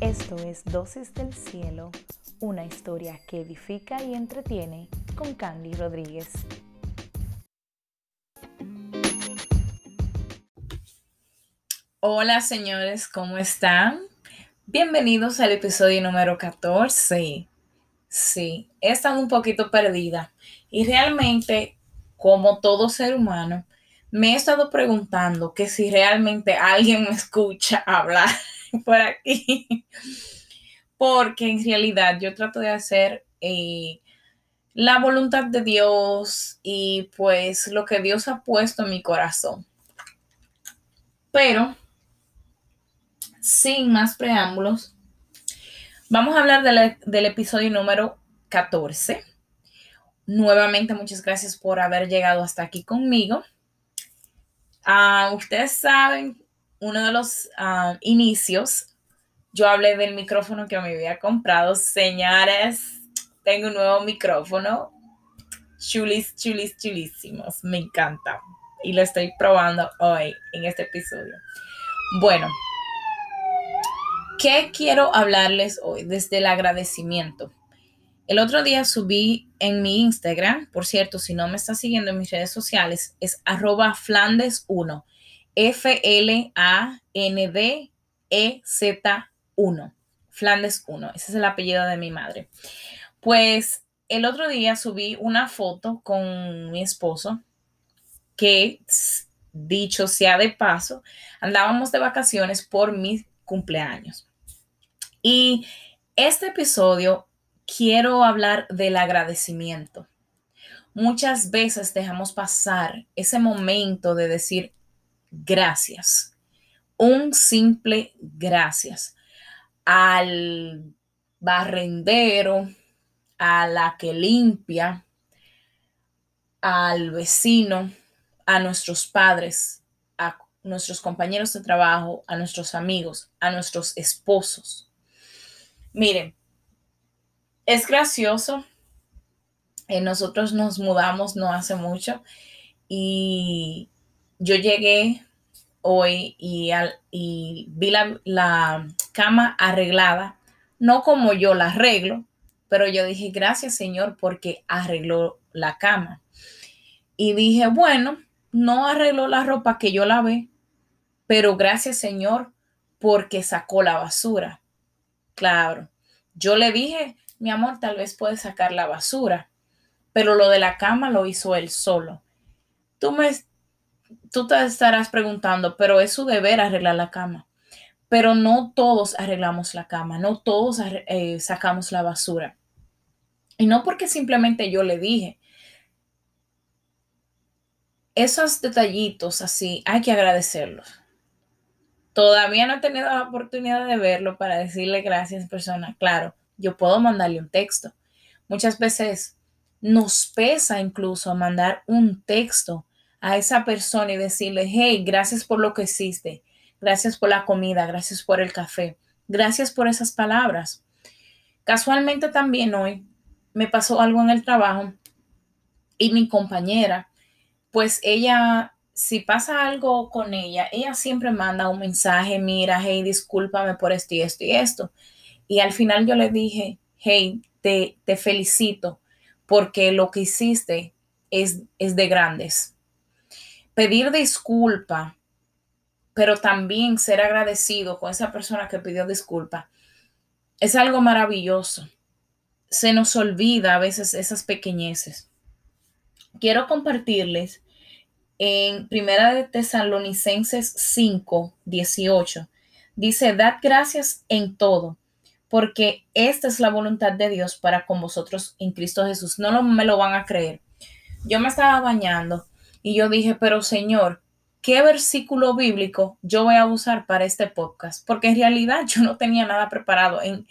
Esto es Dosis del Cielo, una historia que edifica y entretiene con Candy Rodríguez. Hola señores, ¿cómo están? Bienvenidos al episodio número 14. Sí, he estado un poquito perdida y realmente, como todo ser humano, me he estado preguntando que si realmente alguien me escucha hablar por aquí, porque en realidad yo trato de hacer eh, la voluntad de Dios y pues lo que Dios ha puesto en mi corazón. Pero, sin más preámbulos, vamos a hablar del episodio número 14. Nuevamente, muchas gracias por haber llegado hasta aquí conmigo. Ah, ustedes saben, uno de los ah, inicios, yo hablé del micrófono que me había comprado. Señores, tengo un nuevo micrófono. Chulis, chulis, chulísimos. Me encanta. Y lo estoy probando hoy en este episodio. Bueno, ¿qué quiero hablarles hoy? Desde el agradecimiento. El otro día subí en mi Instagram, por cierto, si no me está siguiendo en mis redes sociales, es arroba flandes1, F-L-A-N-D-E-Z-1, Flandes 1, ese es el apellido de mi madre. Pues el otro día subí una foto con mi esposo, que dicho sea de paso, andábamos de vacaciones por mi cumpleaños. Y este episodio quiero hablar del agradecimiento. Muchas veces dejamos pasar ese momento de decir gracias, un simple gracias al barrendero, a la que limpia, al vecino, a nuestros padres, a nuestros compañeros de trabajo, a nuestros amigos, a nuestros esposos. Miren, es gracioso. Nosotros nos mudamos no hace mucho y yo llegué hoy y, y vi la, la, cama arreglada, no como yo la arreglo, pero yo dije, gracias Señor porque arregló la cama. Y dije, bueno, no arregló la ropa que yo lavé, pero gracias Señor porque sacó la basura. Claro, yo le dije, mi amor, tal vez puede sacar la basura, pero lo de la cama lo hizo él solo. Tú me tú te estarás preguntando, pero es su deber arreglar la cama. Pero no todos arreglamos la cama, no todos eh, sacamos la basura. Y no porque simplemente yo le dije. Esos detallitos así hay que agradecerlos. Todavía no he tenido la oportunidad de verlo para decirle gracias, persona. Claro, yo puedo mandarle un texto. Muchas veces nos pesa incluso mandar un texto a esa persona y decirle, hey, gracias por lo que hiciste, gracias por la comida, gracias por el café, gracias por esas palabras. Casualmente también hoy me pasó algo en el trabajo y mi compañera, pues ella, si pasa algo con ella, ella siempre manda un mensaje, mira, hey, discúlpame por esto y esto y esto. Y al final yo le dije, hey, te, te felicito porque lo que hiciste es, es de grandes. Pedir disculpa, pero también ser agradecido con esa persona que pidió disculpa, es algo maravilloso. Se nos olvida a veces esas pequeñeces. Quiero compartirles en Primera de Tesalonicenses 5, 18. Dice, dad gracias en todo porque esta es la voluntad de Dios para con vosotros en Cristo Jesús. No me lo van a creer. Yo me estaba bañando y yo dije, pero Señor, ¿qué versículo bíblico yo voy a usar para este podcast? Porque en realidad yo no tenía nada preparado. En,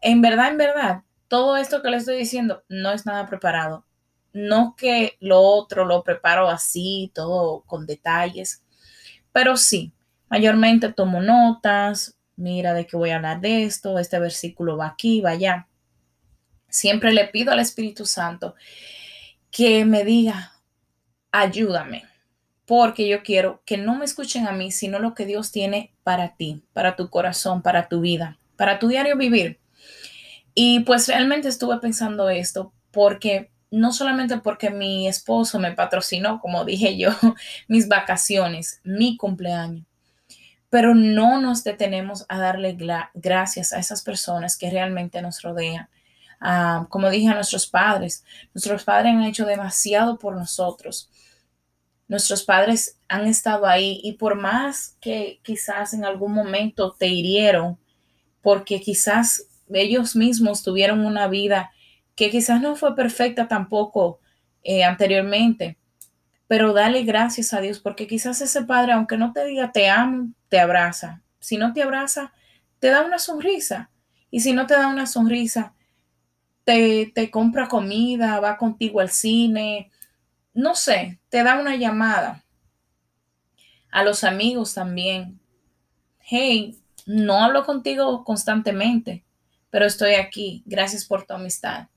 en verdad, en verdad, todo esto que le estoy diciendo no es nada preparado. No que lo otro lo preparo así, todo con detalles, pero sí, mayormente tomo notas, mira de qué voy a hablar de esto, este versículo va aquí, va allá. Siempre le pido al Espíritu Santo que me diga, ayúdame, porque yo quiero que no me escuchen a mí, sino lo que Dios tiene para ti, para tu corazón, para tu vida. para tu diario vivir. Y pues realmente estuve pensando esto porque no solamente porque mi esposo me patrocinó, como dije yo, mis vacaciones, mi cumpleaños, pero no nos detenemos a darle gracias a esas personas que realmente nos rodean. Ah, como dije a nuestros padres, nuestros padres han hecho demasiado por nosotros. Nuestros padres han estado ahí y por más que quizás en algún momento te hirieron, porque quizás ellos mismos tuvieron una vida que quizás no fue perfecta tampoco eh, anteriormente, pero dale gracias a Dios porque quizás ese padre, aunque no te diga te amo, te abraza. Si no te abraza, te da una sonrisa. Y si no te da una sonrisa, te, te compra comida, va contigo al cine, no sé, te da una llamada. A los amigos también. Hey, no hablo contigo constantemente, pero estoy aquí. Gracias por tu amistad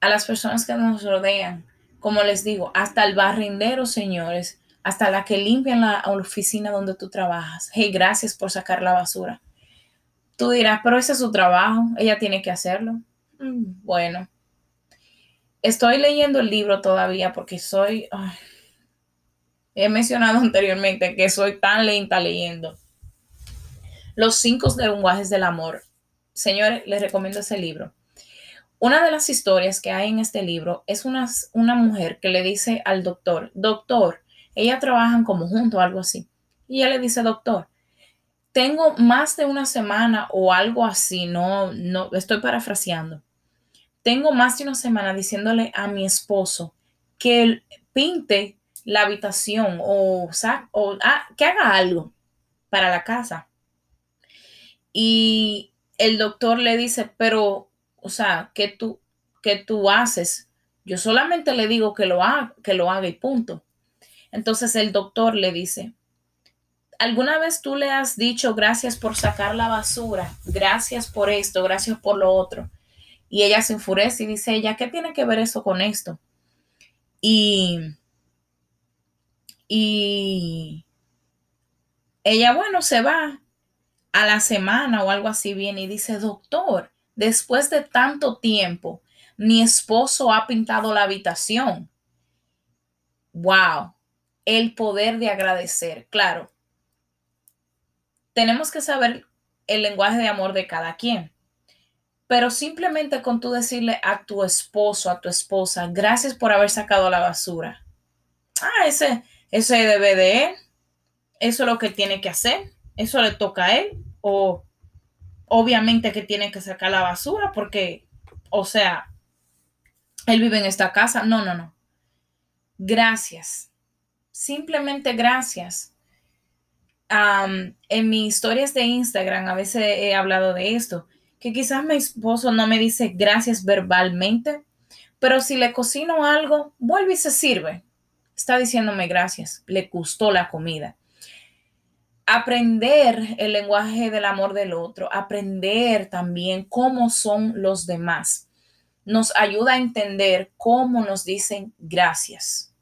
a las personas que nos rodean. Como les digo, hasta el barrendero, señores, hasta la que limpia la oficina donde tú trabajas. Hey, gracias por sacar la basura. Tú dirás, pero ese es su trabajo, ella tiene que hacerlo. Mm, bueno, estoy leyendo el libro todavía porque soy, he mencionado anteriormente que soy tan lenta leyendo. Los cinco lenguajes del amor. Señores, les recomiendo ese libro. Una de las historias que hay en este libro es una, una mujer que le dice al doctor, doctor, ella trabajan como juntos, algo así. Y ella le dice, doctor, tengo más de una semana o algo así, no, no, estoy parafraseando. Tengo más de una semana diciéndole a mi esposo que pinte la habitación o, o ah, que haga algo para la casa. Y el doctor le dice, pero o sea, ¿qué tú, qué tú haces? Yo solamente le digo que lo, haga, que lo haga y punto. Entonces el doctor le dice, ¿alguna vez tú le has dicho gracias por sacar la basura? Gracias por esto, gracias por lo otro. Y ella se enfurece y dice, ella, ¿qué tiene que ver eso con esto? Y, y ella, bueno, se va a la semana o algo así viene y dice, doctor, Después de tanto tiempo, mi esposo ha pintado la habitación. Wow, el poder de agradecer. Claro, tenemos que saber el lenguaje de amor de cada quien. Pero simplemente con tú decirle a tu esposo, a tu esposa, gracias por haber sacado la basura. Ah, ese, ese debe de él. Eso es lo que tiene que hacer. Eso le toca a él. O obviamente que tiene que sacar la basura porque, o sea, él vive en esta casa. No, no, no. Gracias. Simplemente gracias. en mis historias de Instagram a veces he hablado de esto, que quizás mi esposo no me dice gracias verbalmente, pero si le cocino algo, vuelve y se sirve. Está diciéndome gracias, le gustó la comida aprender el lenguaje del amor del otro, aprender también cómo son los demás, nos ayuda a entender cómo nos dicen gracias.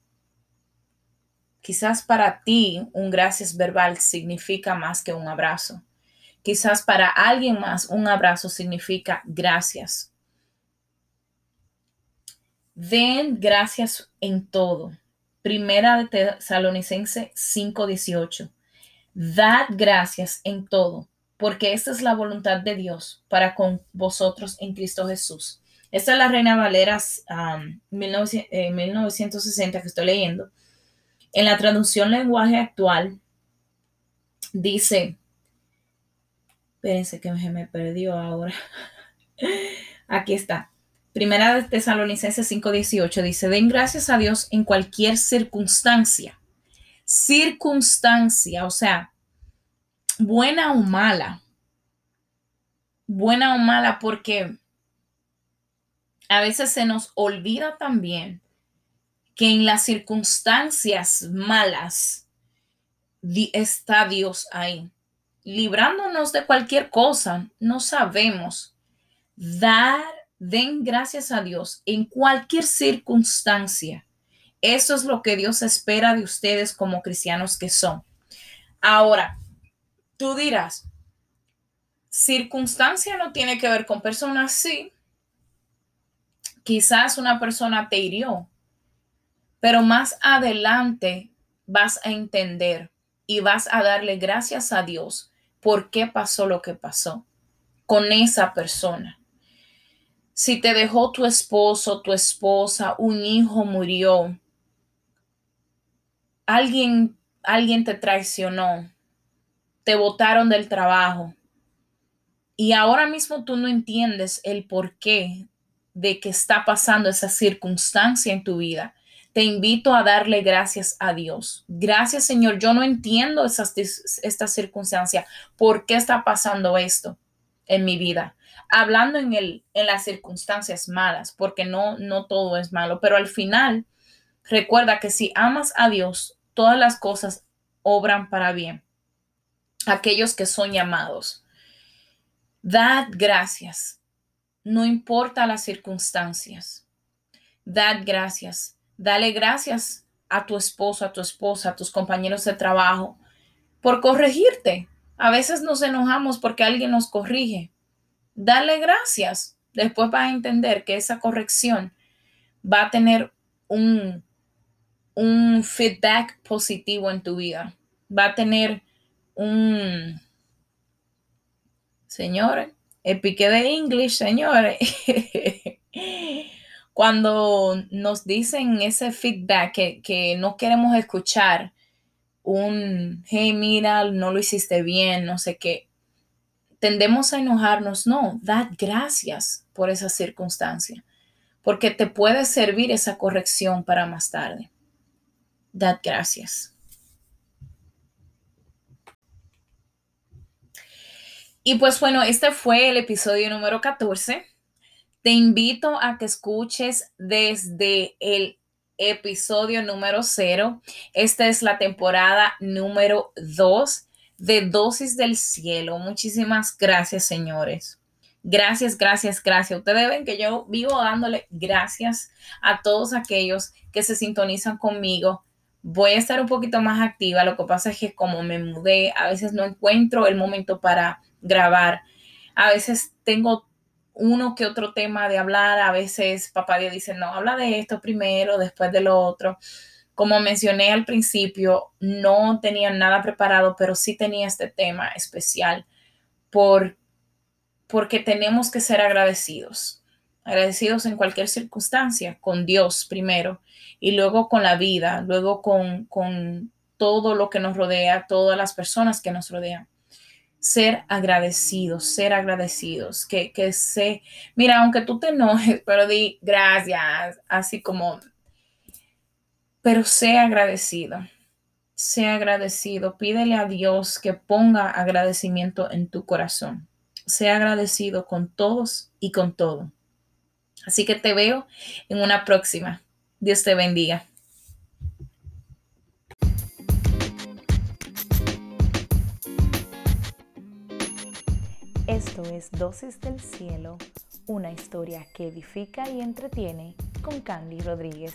Quizás para ti un gracias verbal significa más que un abrazo. Quizás para alguien más un abrazo significa gracias. Den gracias en todo. Primera de Tesalonicense 5:18. Dad gracias en todo, porque esta es la voluntad de Dios para con vosotros en Cristo Jesús. Esta es la Reina Valera 1960 que estoy leyendo. En la traducción lenguaje actual dice, espérense que se me perdió ahora. Aquí está. Primera de Tesalonicenses 5:18 dice, den gracias a Dios en cualquier circunstancia circunstancia, o sea, buena o mala. Buena o mala porque a veces se nos olvida también que en las circunstancias malas está Dios ahí, librándonos de cualquier cosa. No sabemos dar, den gracias a Dios en cualquier circunstancia eso es lo que Dios espera de ustedes como cristianos que son. Ahora, tú dirás, circunstancia no tiene que ver con personas, sí. Quizás una persona te hirió, pero más adelante vas a entender y vas a darle gracias a Dios por qué pasó lo que pasó con esa persona. Si te dejó tu esposo, tu esposa, un hijo murió, alguien, alguien te traicionó, te botaron del trabajo y ahora mismo tú no entiendes el porqué de que está pasando esa circunstancia en tu vida te invito a darle gracias a Dios. Gracias Señor, yo no entiendo esas, esta circunstancia. ¿Por qué está pasando esto en mi vida? Hablando en, en las circunstancias malas, porque no, no todo es malo, pero al final recuerda que si amas a Dios, todas las cosas obran para bien. Aquellos que son llamados. Dad gracias. No importa las circunstancias. Dad gracias Dale gracias a tu esposo, a tu esposa, a tus compañeros de trabajo por corregirte. A veces nos enojamos porque alguien nos corrige. Dale gracias. Después vas a entender que esa corrección va a tener un, un feedback positivo en tu vida. Va a tener un... Señores, el pique de English, señores. cuando nos dicen ese feedback que, no queremos escuchar, un, hey, mira, no lo hiciste bien, no sé qué, tendemos a enojarnos. No, dad gracias por esa circunstancia, porque te puede servir esa corrección para más tarde. Dad gracias. Y pues bueno, este fue el episodio número 14 te invito a que escuches desde el episodio número cero. Esta es la temporada número dos de Dosis del Cielo. Muchísimas gracias, señores. Gracias, gracias, gracias. Ustedes ven que yo vivo dándole gracias a todos aquellos que se sintonizan conmigo. Voy a estar un poquito más activa. Lo que pasa es que como me mudé, a veces no encuentro el momento para grabar. A veces tengo uno que otro tema de hablar. A veces papá Dios dice, no, habla de esto primero, después de lo otro. Como mencioné al principio, no tenía nada preparado, pero sí tenía este tema especial por, porque tenemos que ser agradecidos. Agradecidos en cualquier circunstancia, con Dios primero y luego con la vida, luego con, con todo lo que nos rodea, todas las personas que nos rodean ser agradecidos, ser agradecidos, que, que se, mira, aunque tú te enojes, pero di gracias, así como, pero sé agradecido, sé agradecido, pídele a Dios que ponga agradecimiento en tu corazón, sea agradecido con todos y con todo. Así que te veo en una próxima. Dios te bendiga. Esto es Dosis del Cielo, una historia que edifica y entretiene con Candy Rodríguez.